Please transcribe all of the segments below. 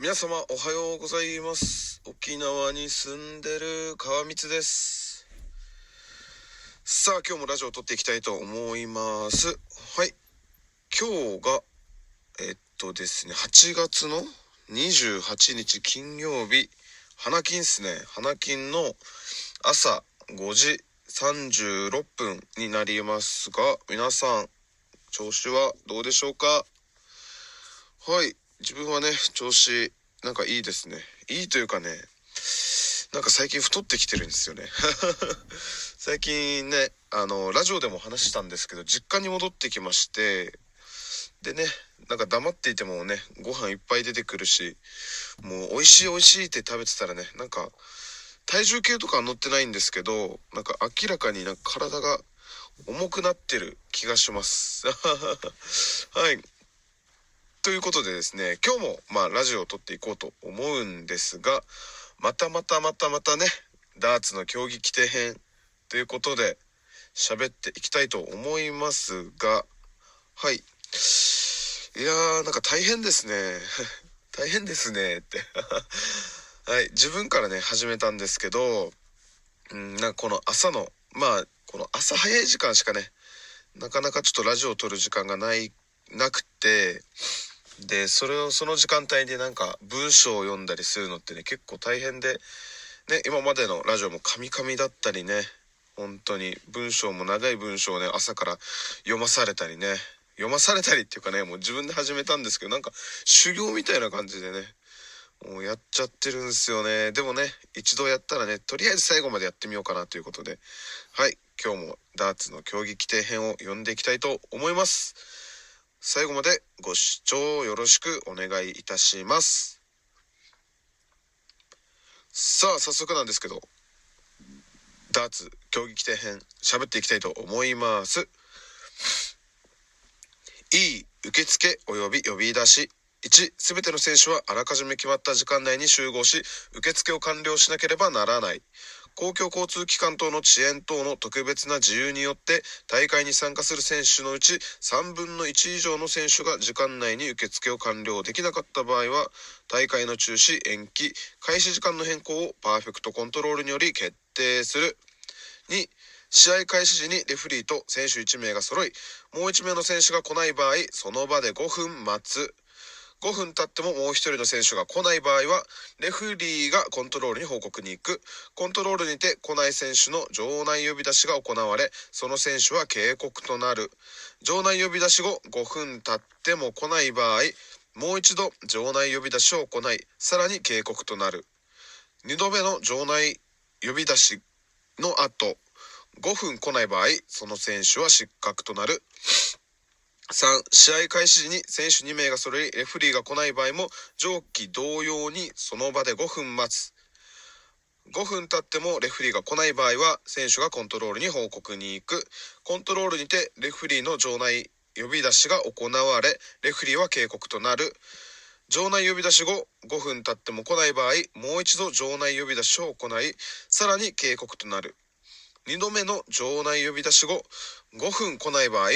皆様おはようございます。沖縄に住んでる川光です。さあ今日もラジオを撮っていきたいと思います。はい。今日がえっとですね8月の28日金曜日。花金っすね。花金の朝5時36分になりますが皆さん調子はどうでしょうか？はい。自分はね調子なんかいいですね。いいというかねなんか最近太ってきてるんですよね。最近ねあのラジオでも話したんですけど実家に戻ってきましてでねなんか黙っていてもねご飯いっぱい出てくるしもう美味しい美味しいって食べてたらねなんか体重計とかは乗ってないんですけどなんか明らかになんか体が重くなってる気がします。はい。ということでですね今日もまあラジオを撮っていこうと思うんですがまたまたまたまたねダーツの競技規定編ということで喋っていきたいと思いますがはい。いやーなんか大変ですね。大変ですねって。はい。自分からね始めたんですけどうんなんかこの朝のまあこの朝早い時間しかねなかなかちょっとラジオを撮る時間がないなくてでそれをその時間帯でなんか文章を読んだりするのってね結構大変でね今までのラジオもカミカミだったりね本当に文章も長い文章をね朝から読まされたりね読まされたりっていうかねもう自分で始めたんですけどなんか修行みたいな感じでねもうやっちゃってるんですよね。でもね一度やったらねとりあえず最後までやってみようかなということではい今日もダーツの競技規定編を読んでいきたいと思います。最後までご視聴よろしくお願いいたします。さあ早速なんですけどダーツ競技規定編喋っていきたいと思います。いい受付及び呼び出し。1すべての選手はあらかじめ決まった時間内に集合し受付を完了しなければならない。公共交通機関等の遅延等の特別な自由によって大会に参加する選手のうち3分の1以上の選手が時間内に受付を完了できなかった場合は大会の中止延期開始時間の変更をパーフェクトコントロールにより決定する。2試合開始時にレフリーと選手1名が揃いもう1名の選手が来ない場合その場で5分待つ。5分経ってももう1人の選手が来ない場合はレフリーがコントロールに報告に行く。コントロールにて来ない選手の場内呼び出しが行われその選手は警告となる。場内呼び出し後5分経っても来ない場合もう一度場内呼び出しを行いさらに警告となる。2度目の場内呼び出しの後5分来ない場合その選手は失格となる。3試合開始時に選手2名が揃いレフリーが来ない場合も上記同様にその場で5分待つ。5分経ってもレフリーが来ない場合は選手がコントロールに報告に行く。コントロールにてレフリーの場内呼び出しが行われレフリーは警告となる。場内呼び出し後5分経っても来ない場合もう一度場内呼び出しを行いさらに警告となる。2度目の場内呼び出し後5分来ない場合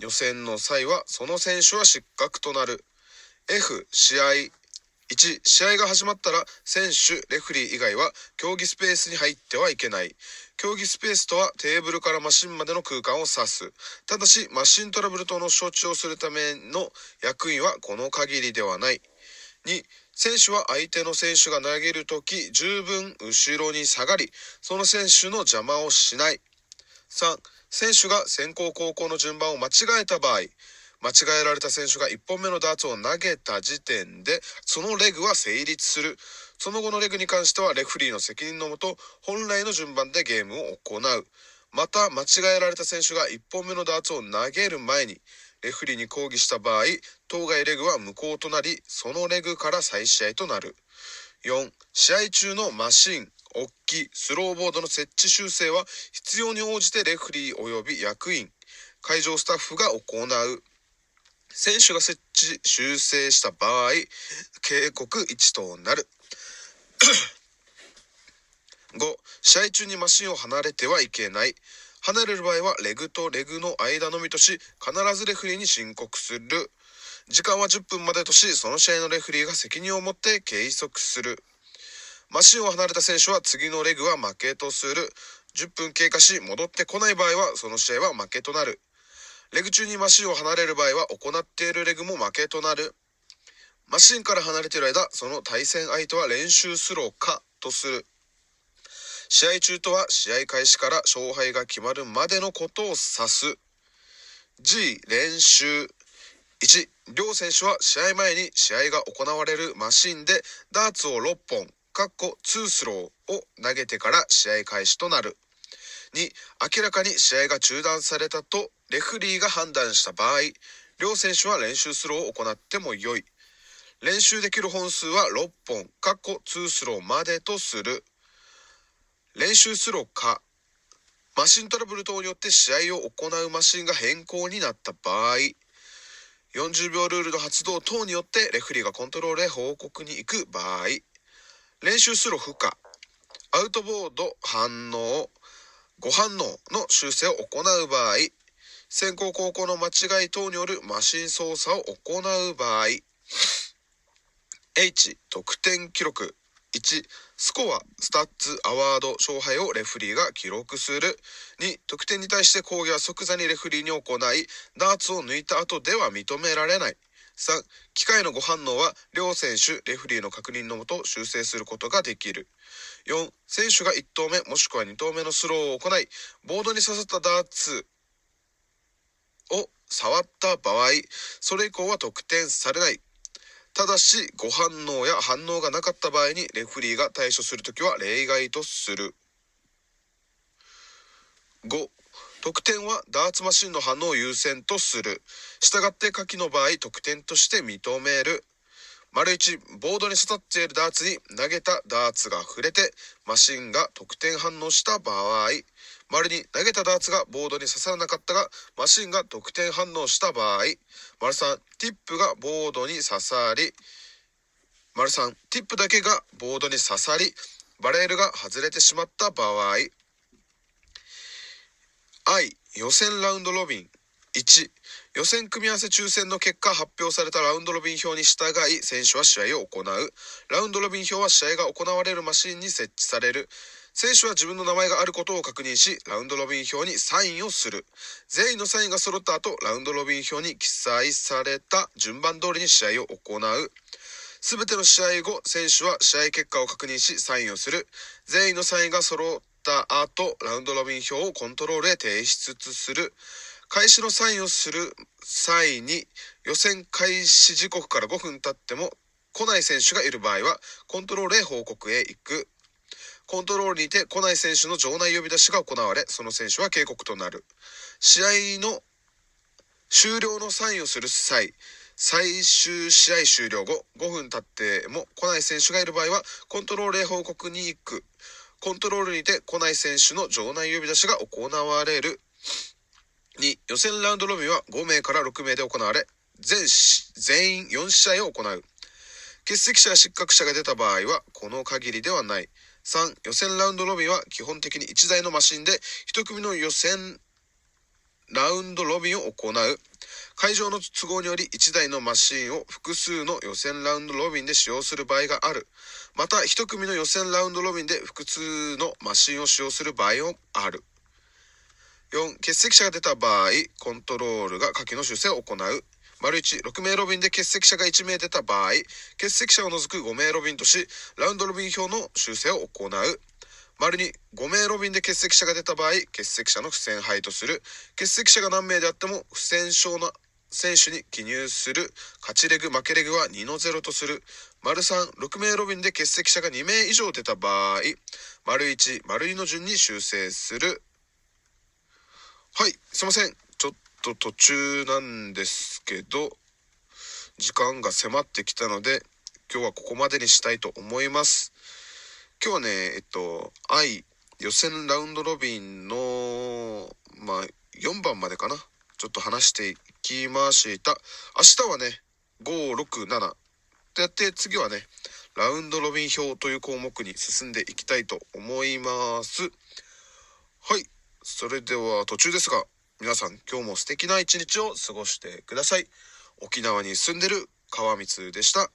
予選の際はその選手は失格となる。F 試合1試合が始まったら選手レフリー以外は競技スペースに入ってはいけない。競技スペースとはテーブルからマシンまでの空間を指す。ただしマシントラブル等の処置をするための役員はこの限りではない。2選手は相手の選手が投げるとき十分後ろに下がりその選手の邪魔をしない。3選手が先行後攻の順番を間違えた場合間違えられた選手が1本目のダーツを投げた時点でそのレグは成立する。その後のレグに関してはレフリーの責任のもと本来の順番でゲームを行う。また間違えられた選手が1本目のダーツを投げる前にレフリーに抗議した場合当該レグは無効となりそのレグから再試合となる。4試合中のマシン。大きいスローボードの設置修正は必要に応じてレフリー及び役員会場スタッフが行う。選手が設置修正した場合警告1となる。5試合中にマシンを離れてはいけない。離れる場合はレグとレグの間のみとし必ずレフリーに申告する。時間は10分までとし、その試合のレフリーが責任を持って計測する。マシンを離れた選手は次のレグは負けとする。10分経過し戻ってこない場合はその試合は負けとなる。レグ中にマシンを離れる場合は行っているレグも負けとなる。マシンから離れている間、その対戦相手は練習スローかとする。試合中とは試合開始から勝敗が決まるまでのことを指す。G 練習1両選手は試合前に試合が行われるマシンでダーツを6本かっこ2スローを投げてから試合開始となる。2明らかに試合が中断されたとレフリーが判断した場合両選手は練習スローを行っても良い。練習できる本数は6本かっこ2スローまでとする。練習スローかマシントラブル等によって試合を行うマシンが変更になった場合40秒ルールの発動等によってレフリーがコントロールへ報告に行く場合。練習スロー不可アウトボード反応ご反応の修正を行う場合先行後攻の間違い等によるマシン操作を行う場合 H 得点記録1スコアスタッツアワード勝敗をレフリーが記録する。2得点に対して抗議は即座にレフリーに行いダーツを抜いた後では認められない。3機械のご反応は両選手レフリーの確認のもと修正することができる。4選手が1投目もしくは2投目のスローを行いボードに刺さったダーツを触った場合それ以降は得点されない。ただしご反応や反応がなかった場合にレフリーが対処するときは例外とする。5得点はダーツマシンの反応を優先とする。したがって下記の場合得点として認める。丸1ボードに刺さっているダーツに投げたダーツが触れてマシンが得点反応した場合。丸2投げたダーツがボードに刺さらなかったがマシンが得点反応した場合。丸3ティップがボードに刺さり丸3ティップだけがボードに刺さりバレールが外れてしまった場合。I 予選ラウンドロビン1予選組み合わせ抽選の結果発表されたラウンドロビン表に従い選手は試合を行うラウンドロビン表は試合が行われるマシンに設置される選手は自分の名前があることを確認し、ラウンドロビン表にサインをする。全員のサインが揃った後、ラウンドロビン表に記載された順番通りに試合を行う。すべての試合後、選手は試合結果を確認し、サインをする。全員のサインが揃ったた後、ラウンドロビン表をコントロールへ提出する。開始のサインをする際に、予選開始時刻から5分経っても来ない選手がいる場合は、コントロールへ報告へ行く。コントロールにて来ない選手の場内呼び出しが行われ、その選手は警告となる。試合の終了のサインをする際、最終試合終了後、5分経っても来ない選手がいる場合は、コントロールへ報告に行く。コントロールにて来ない選手の場内呼び出しが行われる。2、予選ラウンドロビーは5名から6名で行われ、全全員4試合を行う。欠席者や失格者が出た場合は、この限りではない。3予選ラウンドロビーは基本的に1台のマシンで1組の予選ラウンドロビンを行う。会場の都合により1台のマシンを複数の予選ラウンドロビンで使用する場合がある。また1組の予選ラウンドロビンで複数のマシンを使用する場合もある。4欠席者が出た場合コントロールが下記の修正を行う。丸1、6名ロビンで欠席者が1名出た場合、欠席者を除く5名ロビンとし、ラウンドロビン表の修正を行う。丸2、5名ロビンで欠席者が出た場合、欠席者の不戦敗とする。欠席者が何名であっても、不戦勝の選手に記入する。勝ちレグ、負けレグは2の0とする。丸3、6名ロビンで欠席者が2名以上出た場合、丸1、丸2の順に修正する。はい、すいません。ちょっと途中なんですけど時間が迫ってきたので今日はここまでにしたいと思います今日はねえっと愛予選ラウンドロビンのまあ4番までかな。ちょっと話していきました。明日はね567とやって次はねラウンドロビン表という項目に進んでいきたいと思います。はい。それでは途中ですが皆さん今日も素敵な一日を過ごしてください。沖縄に住んでる川光でした。